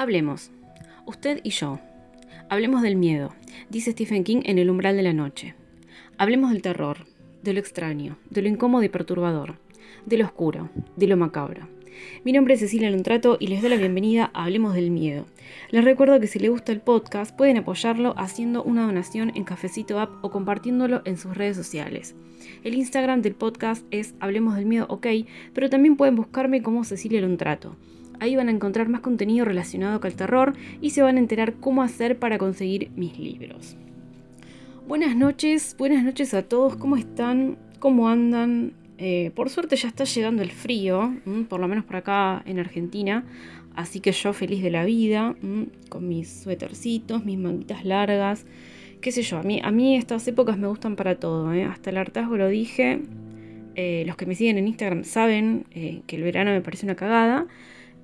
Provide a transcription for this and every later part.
Hablemos, usted y yo. Hablemos del miedo, dice Stephen King en El umbral de la noche. Hablemos del terror, de lo extraño, de lo incómodo y perturbador, de lo oscuro, de lo macabro. Mi nombre es Cecilia Lontrato y les doy la bienvenida a Hablemos del Miedo. Les recuerdo que si les gusta el podcast pueden apoyarlo haciendo una donación en Cafecito App o compartiéndolo en sus redes sociales. El Instagram del podcast es Hablemos del Miedo OK, pero también pueden buscarme como Cecilia Lontrato. Ahí van a encontrar más contenido relacionado con el terror y se van a enterar cómo hacer para conseguir mis libros. Buenas noches, buenas noches a todos, ¿cómo están? ¿Cómo andan? Eh, por suerte ya está llegando el frío, por lo menos por acá en Argentina, así que yo feliz de la vida, con mis suétercitos, mis manguitas largas, qué sé yo, a mí, a mí estas épocas me gustan para todo, ¿eh? hasta el hartazgo lo dije, eh, los que me siguen en Instagram saben que el verano me parece una cagada,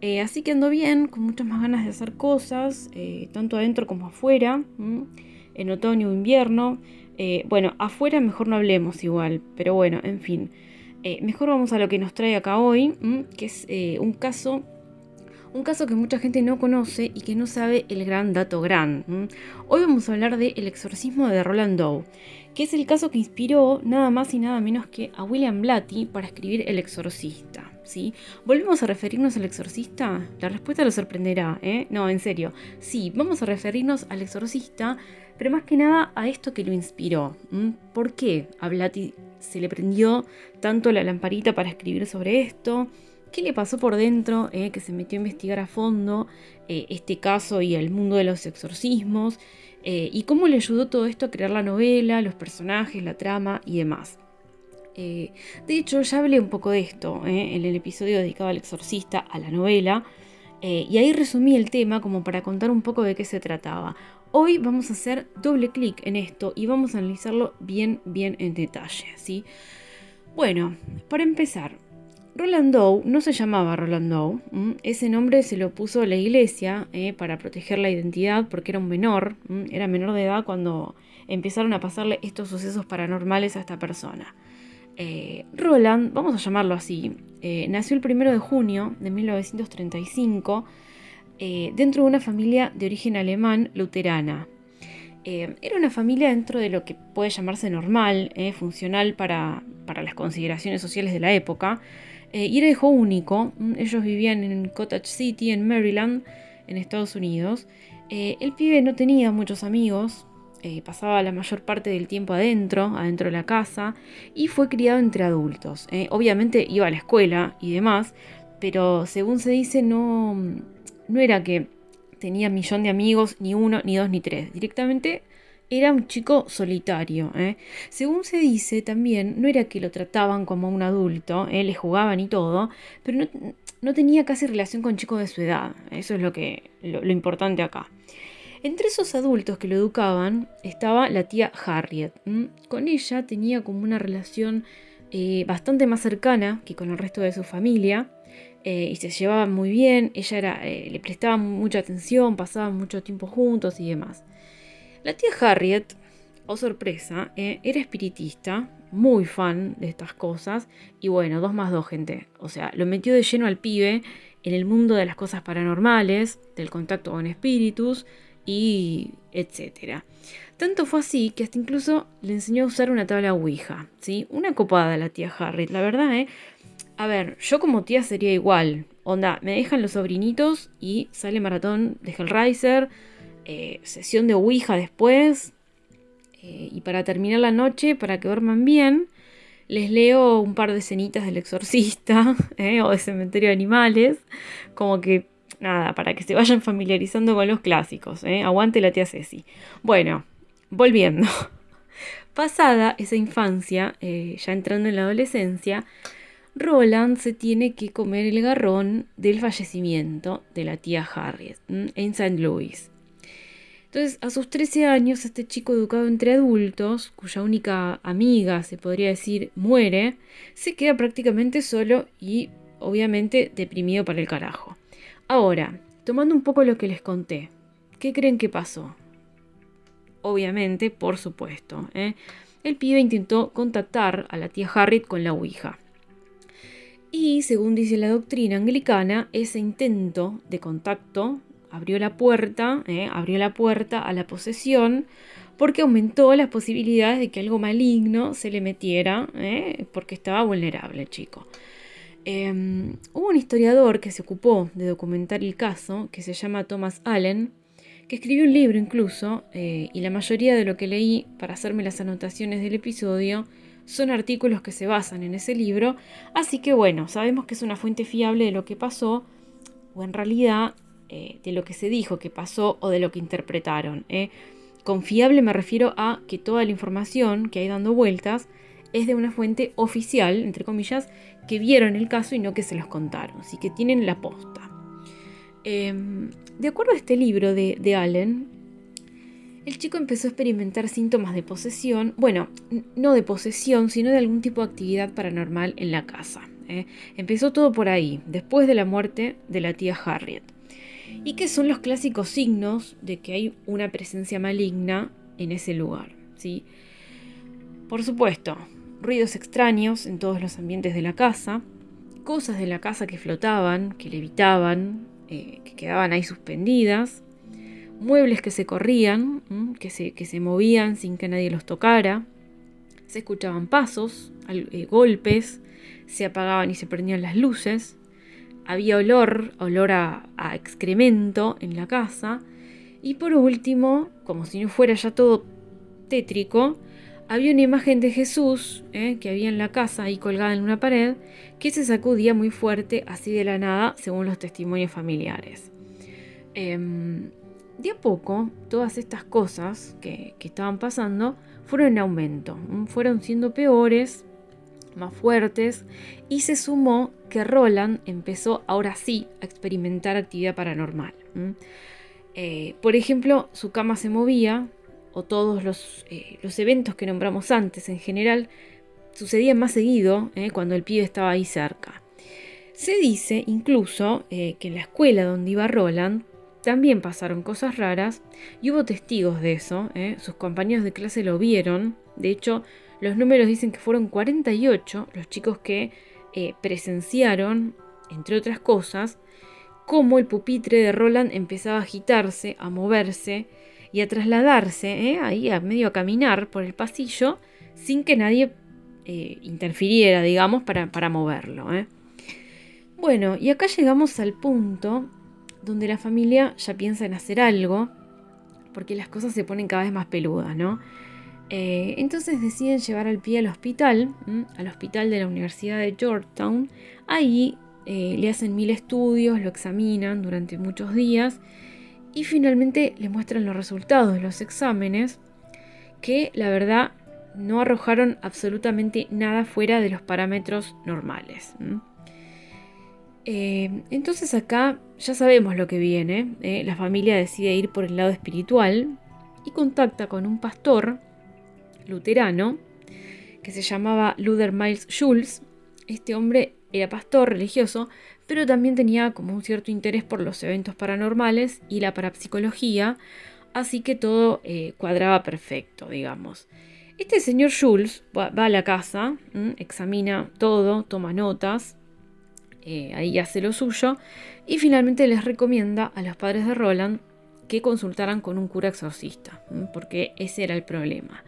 eh, así que ando bien, con muchas más ganas de hacer cosas, eh, tanto adentro como afuera, en otoño o invierno. Eh, bueno, afuera mejor no hablemos igual, pero bueno, en fin. mejor vamos a lo que nos trae acá hoy, que es un caso un caso que mucha gente no conoce y que no sabe el gran dato gran. Hoy vamos a hablar de El exorcismo de Roland Doe, que es el caso que inspiró nada más y nada menos que a William Blatty para escribir El exorcista. ¿Sí? ¿Volvemos a referirnos al exorcista? La respuesta lo sorprenderá, ¿eh? No, en serio. Sí, vamos a referirnos al exorcista, pero más que nada a esto que lo inspiró. ¿Por qué a se le prendió tanto la lamparita para escribir sobre esto? qué le pasó por dentro, eh, que se metió a investigar a fondo eh, este caso y el mundo de los exorcismos, eh, y cómo le ayudó todo esto a crear la novela, los personajes, la trama y demás. De hecho, ya hablé un poco de esto en el episodio dedicado al exorcista, a la novela, y ahí resumí el tema como para contar un poco de qué se trataba. Hoy vamos a hacer doble clic en esto y vamos a analizarlo bien, bien en detalle. ¿sí? Bueno, para empezar, Roland Doe no se llamaba Roland Doe, ese nombre se lo puso la iglesia eh, para proteger la identidad porque era un menor, era menor de edad cuando empezaron a pasarle estos sucesos paranormales a esta persona. Eh, Roland, vamos a llamarlo así, eh, nació el 1 de junio de 1935 dentro de una familia de origen alemán luterana. era una familia dentro de lo que puede llamarse normal, funcional para, para las consideraciones sociales de la época, eh, y era hijo único. Mm, ellos vivían en Cottage City, en Maryland, en Estados Unidos. Eh, el pibe no tenía muchos amigos, eh, pasaba la mayor parte del tiempo adentro, adentro de la casa, y fue criado entre adultos. obviamente iba a la escuela y demás, pero según se dice, no, no era que tenía millón de amigos, ni uno, ni dos, ni tres. Directamente era un chico solitario. ¿eh? Según se dice también, no era que lo trataban como un adulto, ¿eh? le jugaban y todo, pero no, tenía casi relación con chicos de su edad. Eso es lo, que, lo, importante acá. Entre esos adultos que lo educaban estaba la tía Harriet. Con ella tenía como una relación eh, bastante más cercana que con el resto de su familia. y se llevaban muy bien, ella era, le prestaba mucha atención, pasaban mucho tiempo juntos y demás. La tía Harriet, oh sorpresa, eh, era espiritista, muy fan de estas cosas, y bueno, dos más dos, gente. O sea, lo metió de lleno al pibe en el mundo de las cosas paranormales, del contacto con espíritus y etcétera. Tanto fue así que hasta incluso le enseñó a usar una tabla Ouija, ¿sí? Una copada la tía Harriet, la verdad, ¿eh? A ver, yo como tía sería igual. Onda, me dejan los sobrinitos y sale maratón de Hellraiser, eh, sesión de Ouija después. Eh, y para terminar la noche, para que duerman bien, les leo un par de escenitas del exorcista eh, o de cementerio de animales. Como que, nada, para que se vayan familiarizando con los clásicos. Aguante la tía Ceci. Bueno, volviendo. Pasada esa infancia, ya entrando en la adolescencia, Roland se tiene que comer el garrón del fallecimiento de la tía Harriet en St. Louis. Entonces, a sus 13 años, este chico educado entre adultos, cuya única amiga, se podría decir, muere, se queda prácticamente solo y obviamente deprimido para el carajo. Ahora, tomando un poco lo que les conté, ¿qué creen que pasó? Obviamente, por supuesto, ¿eh? el pibe intentó contactar a la tía Harriet con la Ouija. Y según dice la doctrina anglicana, ese intento de contacto abrió la puerta, ¿eh? abrió la puerta a la posesión porque aumentó las posibilidades de que algo maligno se le metiera, ¿eh? porque estaba vulnerable chico. Em, hubo un historiador que se ocupó de documentar el caso, que se llama Thomas Allen, que escribió un libro incluso, eh, y la mayoría de lo que leí para hacerme las anotaciones del episodio son artículos que se basan en ese libro, así que bueno, sabemos que es una fuente fiable de lo que pasó, o en realidad eh, de lo que se dijo que pasó o de lo que interpretaron. ¿eh? Confiable me refiero a que toda la información que hay dando vueltas es de una fuente oficial, entre comillas, que vieron el caso y no que se los contaron, así que tienen la posta. Em, de acuerdo a este libro de, de Allen, el chico empezó a experimentar síntomas de posesión, bueno, no de posesión, sino de algún tipo de actividad paranormal en la casa. ¿eh? Empezó todo por ahí, después de la muerte de la tía Harriet. Y que son los clásicos signos de que hay una presencia maligna en ese lugar. ¿sí? Por supuesto, ruidos extraños en todos los ambientes de la casa, cosas de la casa que flotaban, que levitaban, eh, que quedaban ahí suspendidas, muebles que se corrían, que se, que se, movían sin que nadie los tocara, se escuchaban pasos, eh, golpes, se apagaban y se prendían las luces, había olor, olor a, excremento en la casa, y por último, como si no fuera ya todo tétrico, había una imagen de Jesús eh, que había en la casa ahí colgada en una pared que se sacudía muy fuerte así de la nada según los testimonios familiares. Em, de a poco, todas estas cosas que, estaban pasando fueron en aumento, fueron siendo peores, más fuertes, y se sumó que Roland empezó ahora sí a experimentar actividad paranormal. Eh, por ejemplo, su cama se movía, o todos los, eh, los, eventos que nombramos antes en general, sucedían más seguido eh, cuando el pibe estaba ahí cerca. Se dice incluso que en la escuela donde iba Roland también pasaron cosas raras y hubo testigos de eso. ¿eh? Sus compañeros de clase lo vieron. De hecho, los números dicen que fueron 48 los chicos que eh, presenciaron, entre otras cosas, cómo el pupitre de Roland empezaba a agitarse, a moverse y a trasladarse, ¿eh? ahí a medio caminar por el pasillo, sin que nadie interfiriera, digamos, para, para moverlo. Bueno, y acá llegamos al punto donde la familia ya piensa en hacer algo, porque las cosas se ponen cada vez más peludas, ¿no? Eh, entonces deciden llevar al pie al hospital, al hospital de la Universidad de Georgetown. Ahí eh, le hacen mil estudios, lo examinan durante muchos días y finalmente le muestran los resultados de los exámenes que la verdad no arrojaron absolutamente nada fuera de los parámetros normales. Eh, entonces acá ya sabemos lo que viene. ¿eh? La familia decide ir por el lado espiritual y contacta con un pastor luterano que se llamaba Luther Miles Schulz. Este hombre era pastor religioso, pero también tenía como un cierto interés por los eventos paranormales y la parapsicología, así que todo eh, cuadraba perfecto, digamos. Este señor Schulz va, a la casa, examina todo, toma notas, eh, ahí hace lo suyo, y finalmente les recomienda a los padres de Roland que consultaran con un cura exorcista, porque ese era el problema.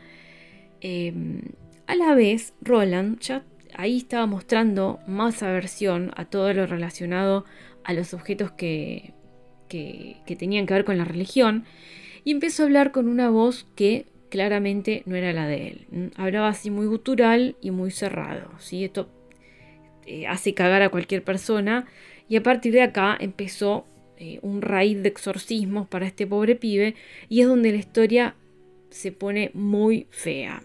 Em, a la vez, Roland ya ahí estaba mostrando más aversión a todo lo relacionado a los objetos que, que, tenían que ver con la religión, y empezó a hablar con una voz que claramente no era la de él. Hablaba así muy gutural y muy cerrado. ¿sí? Esto eh, hace cagar a cualquier persona. Y a partir de acá empezó eh, un raíz de exorcismos para este pobre pibe. Y es donde la historia se pone muy fea.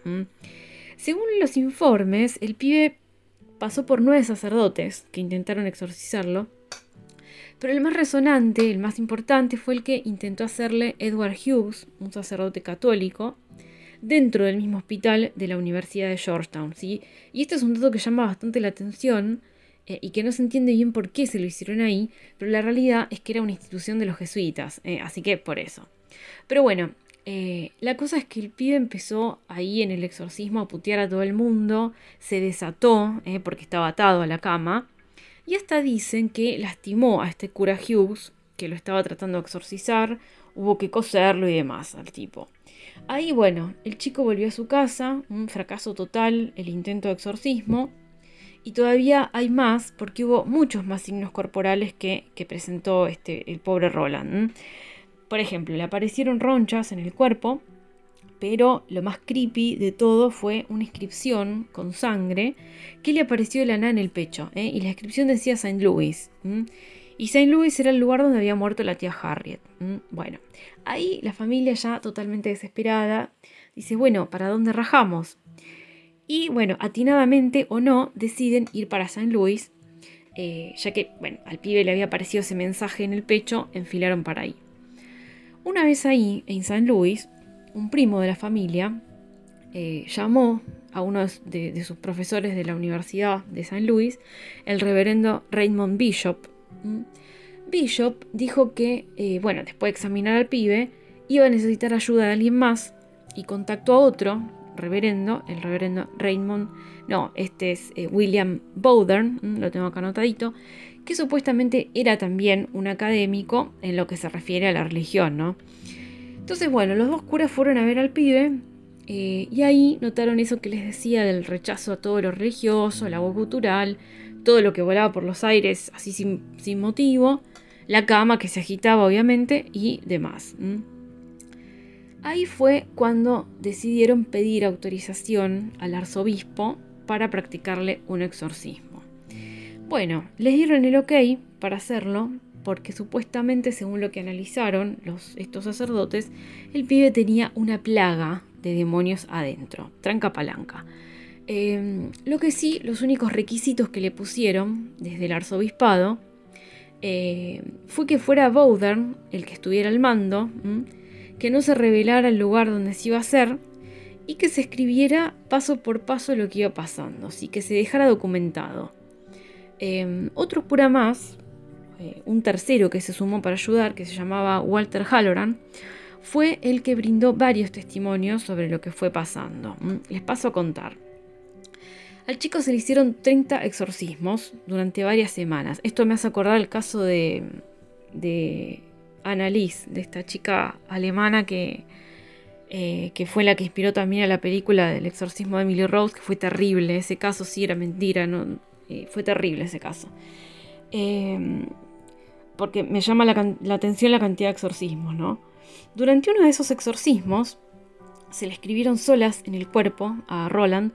Según los informes, el pibe pasó por nueve sacerdotes que intentaron exorcizarlo. Pero el más resonante, el más importante, fue el que intentó hacerle Edward Hughes, un sacerdote católico, dentro del mismo hospital de la Universidad de Georgetown. ¿sí? Y este es un dato que llama bastante la atención eh, y que no se entiende bien por qué se lo hicieron ahí, pero la realidad es que era una institución de los jesuitas, eh, así que por eso. Pero bueno, eh, la cosa es que el pibe empezó ahí en el exorcismo a putear a todo el mundo, se desató porque estaba atado a la cama, y hasta dicen que lastimó a este cura Hughes, que lo estaba tratando de exorcizar, hubo que coserlo y demás al tipo. Ahí, bueno, el chico volvió a su casa, un fracaso total el intento de exorcismo, y todavía hay más porque hubo muchos más signos corporales que, presentó este, el pobre Roland. Por ejemplo, le aparecieron ronchas en el cuerpo, pero lo más creepy de todo fue una inscripción con sangre que le apareció de la en el pecho, ¿eh? y la inscripción decía St. Louis. Y St. Louis era el lugar donde había muerto la tía Harriet. Bueno, ahí la familia ya totalmente desesperada dice, bueno, ¿para dónde rajamos? Y bueno, atinadamente o no, deciden ir para St. Louis, eh, ya que, bueno, al pibe le había aparecido ese mensaje en el pecho, enfilaron para ahí. Una vez ahí, en St. Louis, un primo de la familia eh, llamó a uno de, sus profesores de la Universidad de St. Louis, el reverendo Raymond Bishop, Bishop dijo que, eh, bueno, después de examinar al pibe, iba a necesitar ayuda de alguien más y contactó a otro reverendo, el reverendo Raymond, no, este es eh, William Bowdern, lo tengo acá anotadito, que supuestamente era también un académico en lo que se refiere a la religión, ¿no? Entonces, bueno, los dos curas fueron a ver al pibe eh, y ahí notaron eso que les decía del rechazo a todo lo religioso, el agua cultural, todo lo que volaba por los aires así sin, motivo, la cama que se agitaba obviamente y demás. Ahí fue cuando decidieron pedir autorización al arzobispo para practicarle un exorcismo. Bueno, les dieron el ok para hacerlo porque supuestamente según lo que analizaron estos sacerdotes, el pibe tenía una plaga de demonios adentro, tranca palanca. Em, lo que sí, los únicos requisitos que le pusieron desde el arzobispado eh, fue que fuera Bowdern el que estuviera al mando, que no se revelara el lugar donde se iba a hacer y que se escribiera paso por paso lo que iba pasando, así que se dejara documentado. Em, otro cura más, eh, un tercero que se sumó para ayudar, que se llamaba Walter Halloran, fue el que brindó varios testimonios sobre lo que fue pasando. Les paso a contar. Al chico se le hicieron 30 exorcismos durante varias semanas. Esto me hace acordar el caso de, de Annalise, de esta chica alemana que, eh, que fue la que inspiró también a la película del exorcismo de Emily Rose, que fue terrible. Ese caso sí era mentira, no, eh, fue terrible ese caso. Em, porque me llama la, atención la cantidad de exorcismos, ¿no? Durante uno de esos exorcismos se le escribieron solas en el cuerpo a Roland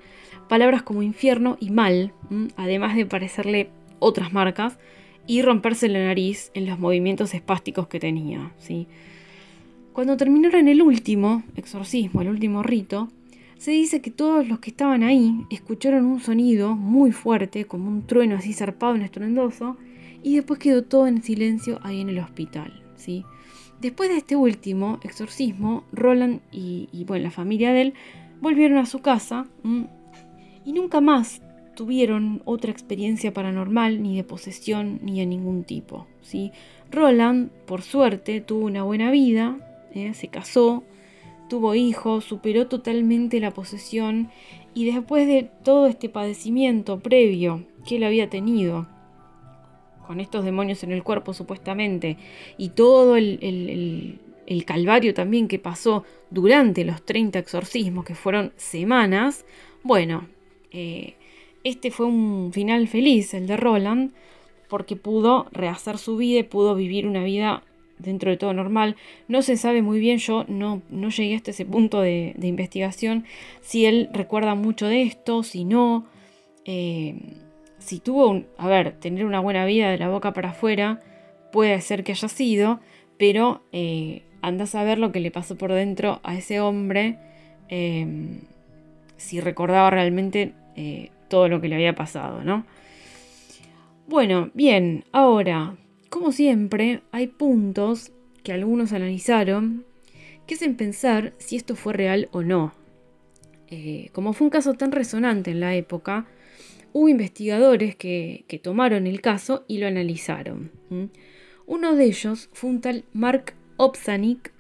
palabras como infierno y mal, además de parecerle otras marcas, y romperse la nariz en los movimientos espásticos que tenía. ¿sí? Cuando terminaron el último exorcismo, el último rito, se dice que todos los que estaban ahí escucharon un sonido muy fuerte, como un trueno así zarpado y estruendoso, y después quedó todo en silencio ahí en el hospital. ¿sí? Después de este último exorcismo, Roland y, bueno, la familia de él volvieron a su casa y nunca más tuvieron otra experiencia paranormal, ni de posesión, ni de ningún tipo. ¿sí? Roland, por suerte, tuvo una buena vida, ¿eh? se casó, tuvo hijos, superó totalmente la posesión y después de todo este padecimiento previo que él había tenido, con estos demonios en el cuerpo supuestamente, y todo el, calvario también que pasó durante los 30 exorcismos, que fueron semanas, bueno, eh, este fue un final feliz, el de Roland, porque pudo rehacer su vida y pudo vivir una vida dentro de todo normal. No se sabe muy bien, yo no, no llegué hasta ese punto de, investigación, si él recuerda mucho de esto, si no, eh, si tuvo, a ver, tener una buena vida de la boca para afuera, puede ser que haya sido, pero eh, anda a saber lo que le pasó por dentro a ese hombre, eh, si recordaba realmente eh, todo lo que le había pasado, ¿no? Bueno, bien, ahora, como siempre, hay puntos que algunos analizaron que hacen pensar si esto fue real o no. Eh, como fue un caso tan resonante en la época, hubo investigadores que, tomaron el caso y lo analizaron. Uno de ellos fue un tal Mark Opsanik,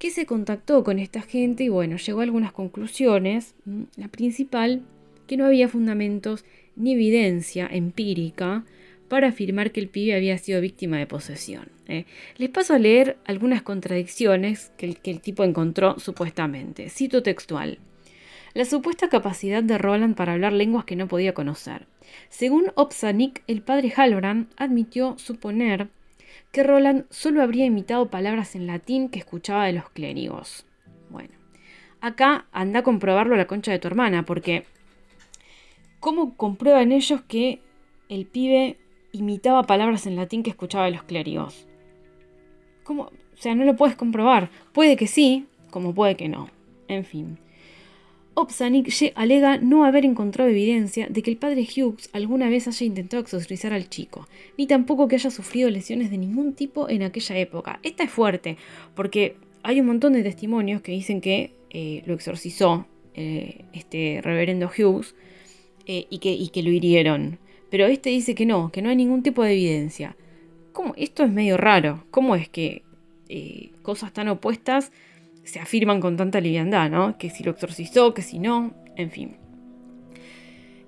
que se contactó con esta gente y bueno, llegó a algunas conclusiones. La principal que no había fundamentos ni evidencia empírica para afirmar que el pibe había sido víctima de posesión. ¿eh? Les paso a leer algunas contradicciones que el, tipo encontró supuestamente. Cito textual. La supuesta capacidad de Roland para hablar lenguas que no podía conocer. Según Opsanik, el padre Halloran admitió suponer que Roland solo habría imitado palabras en latín que escuchaba de los clérigos. Bueno, acá anda a comprobarlo a la concha de tu hermana, porque ¿cómo comprueban ellos que el pibe imitaba palabras en latín que escuchaba de los clérigos? ¿Cómo? O sea, no lo puedes comprobar. Puede que sí, como puede que no. En fin. Opsanik alega no haber encontrado evidencia de que el padre Hughes alguna vez haya intentado exorcizar al chico, ni tampoco que haya sufrido lesiones de ningún tipo en aquella época. Esta es fuerte, porque hay un montón de testimonios que dicen que eh, lo exorcizó eh, este reverendo Hughes eh, y, que, y que lo hirieron. Pero este dice que no, que no hay ningún tipo de evidencia. ¿Cómo? Esto es medio raro. ¿Cómo es que cosas tan opuestas se afirman con tanta liviandad, ¿no? Que si lo exorcizó, que si no, en fin.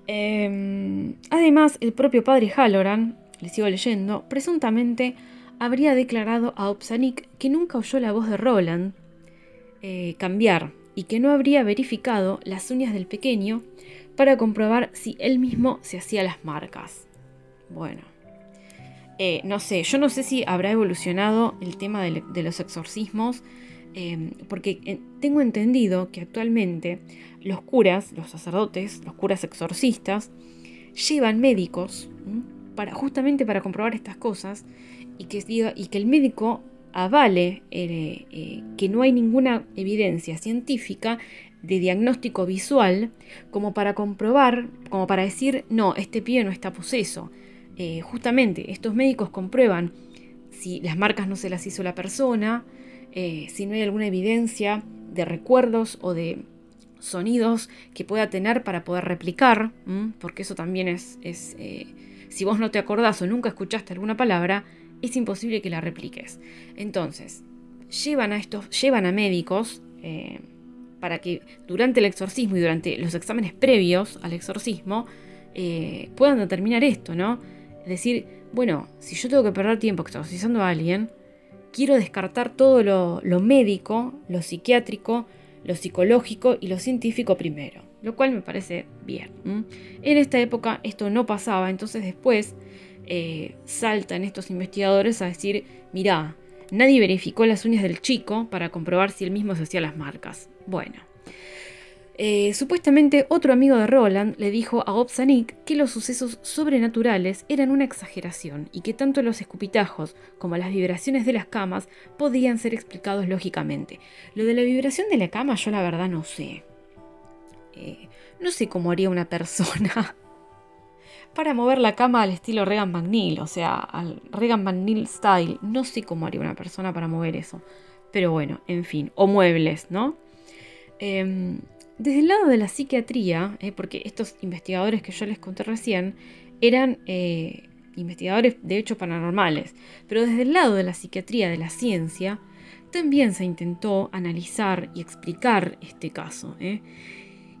Em, además, el propio padre Halloran, le sigo leyendo, presuntamente habría declarado a Opsanik que nunca oyó la voz de Roland eh, cambiar y que no habría verificado las uñas del pequeño para comprobar si él mismo se hacía las marcas. Bueno, eh, no sé, yo no sé si habrá evolucionado el tema de los exorcismos Em, porque eh, tengo entendido que actualmente los curas, los sacerdotes, los curas exorcistas, llevan médicos para, justamente para comprobar estas cosas y que, y que el médico avale eh, que no hay ninguna evidencia científica de diagnóstico visual como para comprobar, como para decir, no, este pie no está poseso. justamente estos médicos comprueban si las marcas no se las hizo la persona, eh, si no hay alguna evidencia de recuerdos o de sonidos que pueda tener para poder replicar, porque eso también es, eh, si vos no te acordás o nunca escuchaste alguna palabra, es imposible que la repliques. Entonces, llevan a estos, llevan a médicos eh, para que durante el exorcismo y durante los exámenes previos al exorcismo puedan determinar esto, ¿no? Es decir, bueno, si yo tengo que perder tiempo exorcizando a alguien, quiero descartar todo lo, médico, lo psiquiátrico, lo psicológico y lo científico primero, lo cual me parece bien. En esta época esto no pasaba, entonces después eh, saltan estos investigadores a decir, mirá, nadie verificó las uñas del chico para comprobar si él mismo se hacía las marcas. Bueno, eh, supuestamente otro amigo de Roland le dijo a Opsanik que los sucesos sobrenaturales eran una exageración y que tanto los escupitajos como las vibraciones de las camas podían ser explicados lógicamente. Lo de la vibración de la cama yo la verdad no sé. Eh, no sé cómo haría una persona para mover la cama al estilo Regan McNeil, o sea, al Regan McNeil style. No sé cómo haría una persona para mover eso. Pero bueno, en fin, o muebles, ¿no? Em, desde el lado de la psiquiatría, eh, porque estos investigadores que yo les conté recién eran eh, investigadores de hechos paranormales, pero desde el lado de la psiquiatría de la ciencia, también se intentó analizar y explicar este caso. Eh.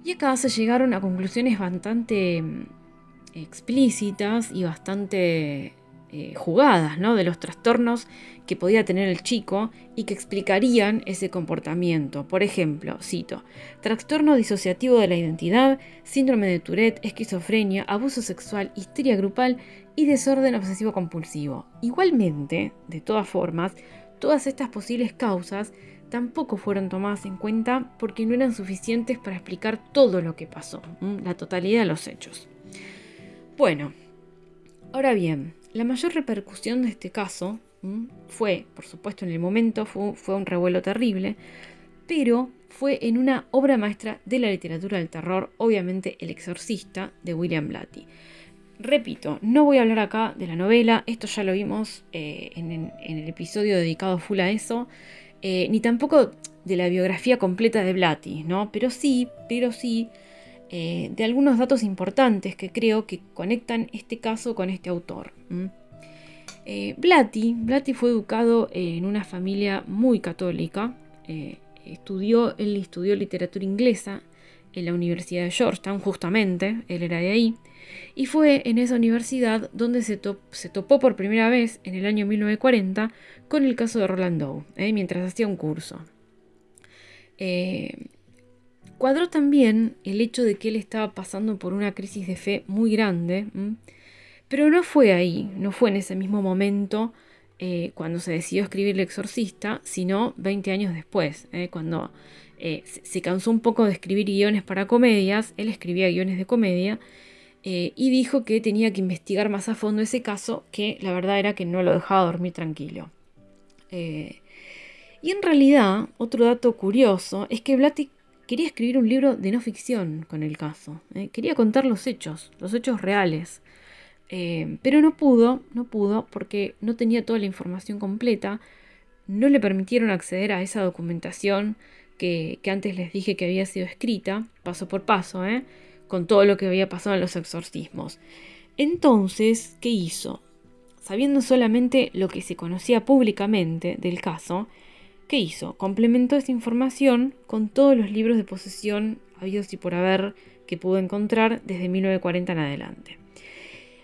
Y acá se llegaron a conclusiones bastante mm, explícitas y bastante eh, jugadas ¿no? de los trastornos que podía tener el chico y que explicarían ese comportamiento. Por ejemplo, cito, trastorno disociativo de la identidad, síndrome de Tourette, esquizofrenia, abuso sexual, histeria grupal y desorden obsesivo compulsivo. Igualmente, de todas formas, todas estas posibles causas tampoco fueron tomadas en cuenta porque no eran suficientes para explicar todo lo que pasó, la totalidad de los hechos. Bueno, ahora bien, la mayor repercusión de este caso fue, por supuesto, en el momento, fue, un revuelo terrible, pero fue en una obra maestra de la literatura del terror, obviamente El Exorcista de William Blatty. Repito, no voy a hablar acá de la novela, esto ya lo vimos eh, en, el episodio dedicado full a eso, eh, ni tampoco de la biografía completa de Blatty, ¿no? Pero sí, pero sí eh, de algunos datos importantes que creo que conectan este caso con este autor. Eh, Blatty, fue educado en una familia muy católica, eh, estudió, él estudió literatura inglesa en la Universidad de Georgetown, justamente, él era de ahí, y fue en esa universidad donde se, topó por primera vez, en el año 1940, con el caso de Roland Doe, mientras hacía un curso. Cuadró también el hecho de que él estaba pasando por una crisis de fe muy grande, pero no fue ahí, no fue en ese mismo momento eh, cuando se decidió escribir El Exorcista, sino 20 años después, cuando se cansó un poco de escribir guiones para comedias, él escribía guiones de comedia, eh, y dijo que tenía que investigar más a fondo ese caso, que la verdad era que no lo dejaba dormir tranquilo. Eh, y en realidad, otro dato curioso es que Blatty quería escribir un libro de no ficción con el caso. Eh, quería contar los hechos, los hechos reales. pero no pudo, no pudo, porque no tenía toda la información completa. No le permitieron acceder a esa documentación que, que antes les dije que había sido escrita, paso por paso, ¿eh? con todo lo que había pasado en los exorcismos. Entonces, ¿qué hizo? Sabiendo solamente lo que se conocía públicamente del caso, ¿qué hizo? Complementó esa información con todos los libros de posesión habidos y por haber que pudo encontrar desde 1940 en adelante.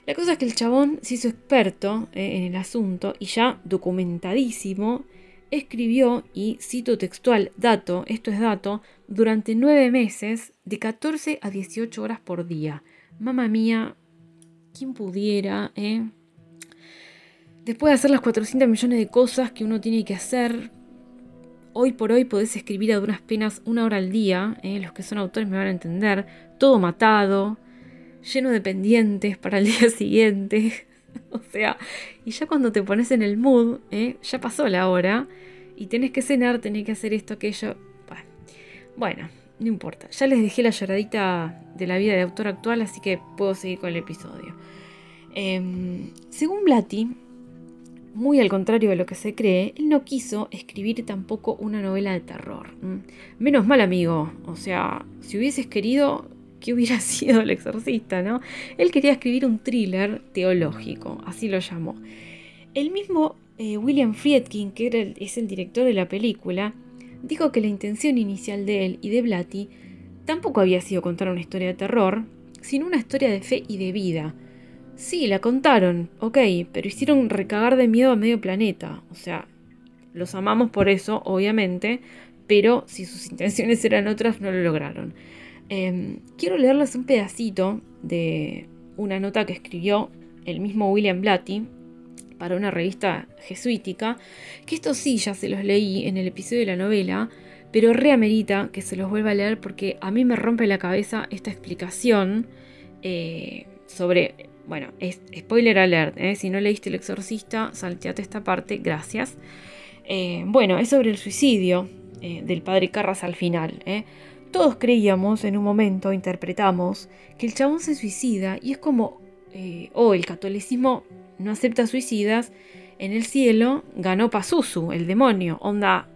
La cosa es que el chabón se hizo experto eh, en el asunto y ya documentadísimo escribió, y cito textual, dato, esto es dato, durante nueve meses, de 14 a 18 horas por día. Mamma mía, ¿quién pudiera, eh? Después de hacer las 400 millones de cosas que uno tiene que hacer, hoy por hoy podés escribir a duras penas una hora al día, eh, los que son autores me van a entender, todo matado, lleno de pendientes para el día siguiente. o sea, y ya cuando te pones en el mood, eh, ya pasó la hora y tenés que cenar, tenés que hacer esto, aquello. Bueno, no importa. Ya les dejé la lloradita de la vida de autor actual, así que puedo seguir con el episodio. Em, según Blatty, muy al contrario de lo que se cree, él no quiso escribir tampoco una novela de terror. Menos mal, amigo. O sea, si hubieses querido, ¿qué hubiera sido el exorcista, no? Él quería escribir un thriller teológico, así lo llamó. El mismo eh, William Friedkin, que es el director de la película, dijo que la intención inicial de él y de Blatty tampoco había sido contar una historia de terror, sino una historia de fe y de vida. Sí, la contaron, ok, pero hicieron recagar de miedo a medio planeta. O sea, los amamos por eso, obviamente, pero si sus intenciones eran otras, no lo lograron. Em, quiero leerles un pedacito de una nota que escribió el mismo William Blatty para una revista jesuítica, que esto sí ya se los leí en el episodio de la novela, pero reamerita que se los vuelva a leer porque a mí me rompe la cabeza esta explicación eh, sobre, bueno, es, spoiler alert, eh, si no leíste El Exorcista, salteate esta parte, gracias. Eh, bueno, es sobre el suicidio del padre Carras al final. Todos creíamos en un momento, interpretamos, que el chabón se suicida y es como, oh, el catolicismo no acepta suicidas, en el cielo ganó Pazuzu, el demonio. Onda,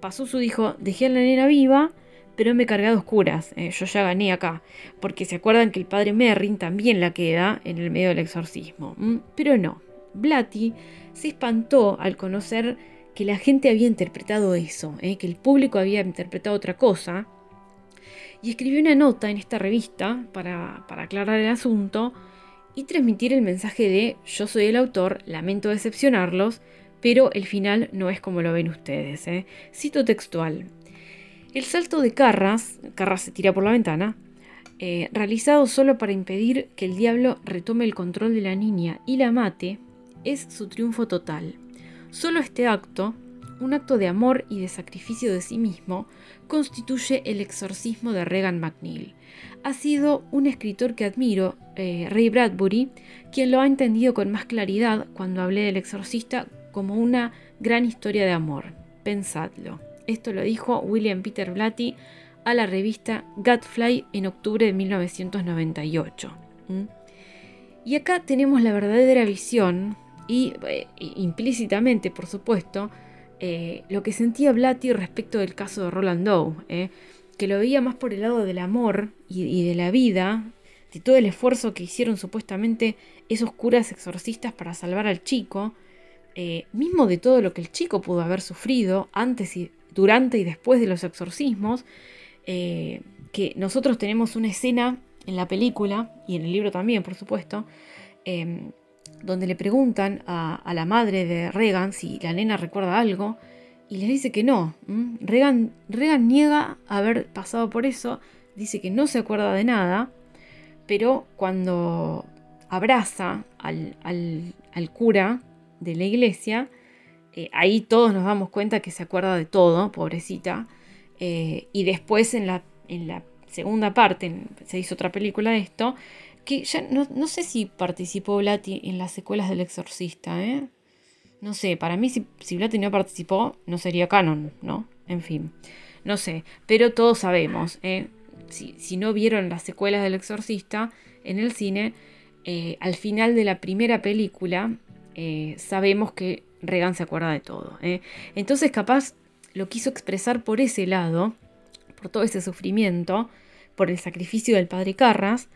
Pazuzu dijo, dejé a la nena viva, pero me cargué a oscuras. Eh, yo ya gané acá. Porque se acuerdan que el padre Merrin también la queda en el medio del exorcismo. Pero no. Blatty se espantó al conocer que la gente había interpretado eso, eh, que el público había interpretado otra cosa. Y escribió una nota en esta revista para, para aclarar el asunto y transmitir el mensaje de yo soy el autor, lamento decepcionarlos, pero el final no es como lo ven ustedes. ¿eh? Cito textual. El salto de Carras, Carras se tira por la ventana, eh, realizado solo para impedir que el diablo retome el control de la niña y la mate, es su triunfo total. Solo este acto, un acto de amor y de sacrificio de sí mismo, constituye el exorcismo de Regan McNeil. Ha sido un escritor que admiro, eh, Ray Bradbury, quien lo ha entendido con más claridad cuando hablé del exorcista como una gran historia de amor. Pensadlo. Esto lo dijo William Peter Blatty a la revista Godfly en octubre de 1998. ¿Mm? Y acá tenemos la verdadera visión y eh, implícitamente, por supuesto, eh, lo que sentía Blatty respecto del caso de Roland Doe, eh, que lo veía más por el lado del amor y, de la vida, de todo el esfuerzo que hicieron supuestamente esos curas exorcistas para salvar al chico, mismo de todo lo que el chico pudo haber sufrido antes y durante y después de los exorcismos, que que nosotros tenemos una escena en la película, y en el libro también, por supuesto, em, donde le preguntan a, la madre de Regan si la nena recuerda algo, y les dice que no. Regan, Regan niega haber pasado por eso, dice que no se acuerda de nada, pero cuando abraza al, cura de la iglesia, eh, ahí todos nos damos cuenta que se acuerda de todo, pobrecita. Eh, y después en la, en la segunda parte, se hizo otra película de esto, que ya no, sé si participó Blatty en las secuelas del Exorcista, ¿eh? No sé, para mí si, si Blatty no participó, no sería canon, ¿no? En fin, no sé, pero todos sabemos, ¿eh? si, no vieron las secuelas del Exorcista en el cine, al final de la primera película sabemos que Regan se acuerda de todo. ¿eh? Entonces capaz lo quiso expresar por ese lado, por todo ese sufrimiento, por el sacrificio del padre Carras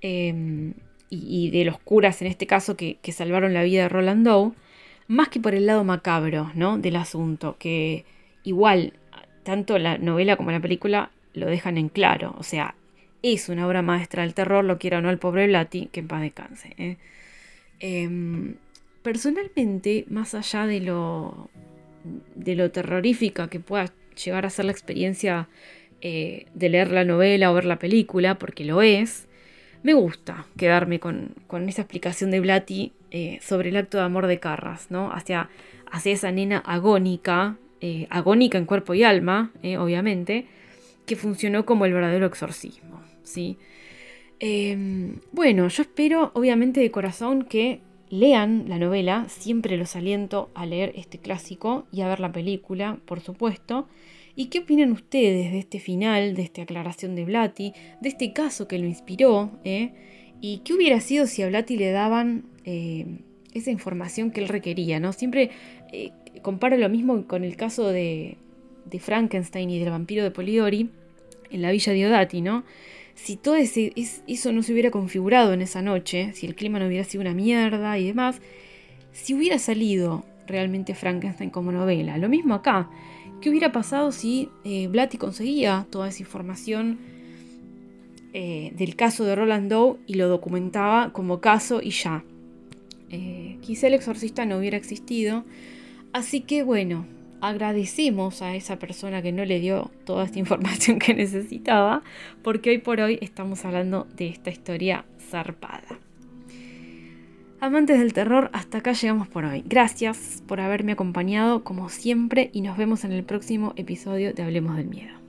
em, y, de los curas en este caso que, salvaron la vida de Roland Doe, más que por el lado macabro ¿no? del asunto, que igual tanto la novela como la película lo dejan en claro. O sea, es una obra maestra del terror, lo quiera o no el pobre Blatty, que en paz descanse. ¿eh? Personalmente, más allá de lo, de lo terrorífica que pueda llegar a ser la experiencia eh, de leer la novela o ver la película, porque lo es, me gusta quedarme con, esa explicación de Blatty eh, sobre el acto de amor de Carras, ¿no? Hacia, hacia esa nena agónica, agónica en cuerpo y alma, obviamente, que funcionó como el verdadero exorcismo. ¿sí? Em, bueno, yo espero obviamente de corazón que lean la novela, siempre los aliento a leer este clásico y a ver la película, por supuesto. ¿Y qué opinan ustedes de este final, de esta aclaración de Blatty, de este caso que lo inspiró? Eh? ¿Y qué hubiera sido si a Blatty le daban eh, esa información que él requería? ¿no? Siempre eh, comparo lo mismo con el caso de, de Frankenstein y del vampiro de Polidori en la villa Diodati, ¿no? Si todo ese, eso no se hubiera configurado en esa noche, si el clima no hubiera sido una mierda y demás, si hubiera salido realmente Frankenstein como novela. Lo mismo acá. ¿Qué hubiera pasado si eh, Blatty conseguía toda esa información eh, del caso de Roland Doe y lo documentaba como caso y ya? Eh, quizá el exorcista no hubiera existido. Así que bueno, agradecemos a esa persona que no le dio toda esta información que necesitaba, porque hoy por hoy estamos hablando de esta historia zarpada. Amantes del terror, hasta acá llegamos por hoy. Gracias por haberme acompañado como siempre y nos vemos en el próximo episodio de Hablemos del Miedo.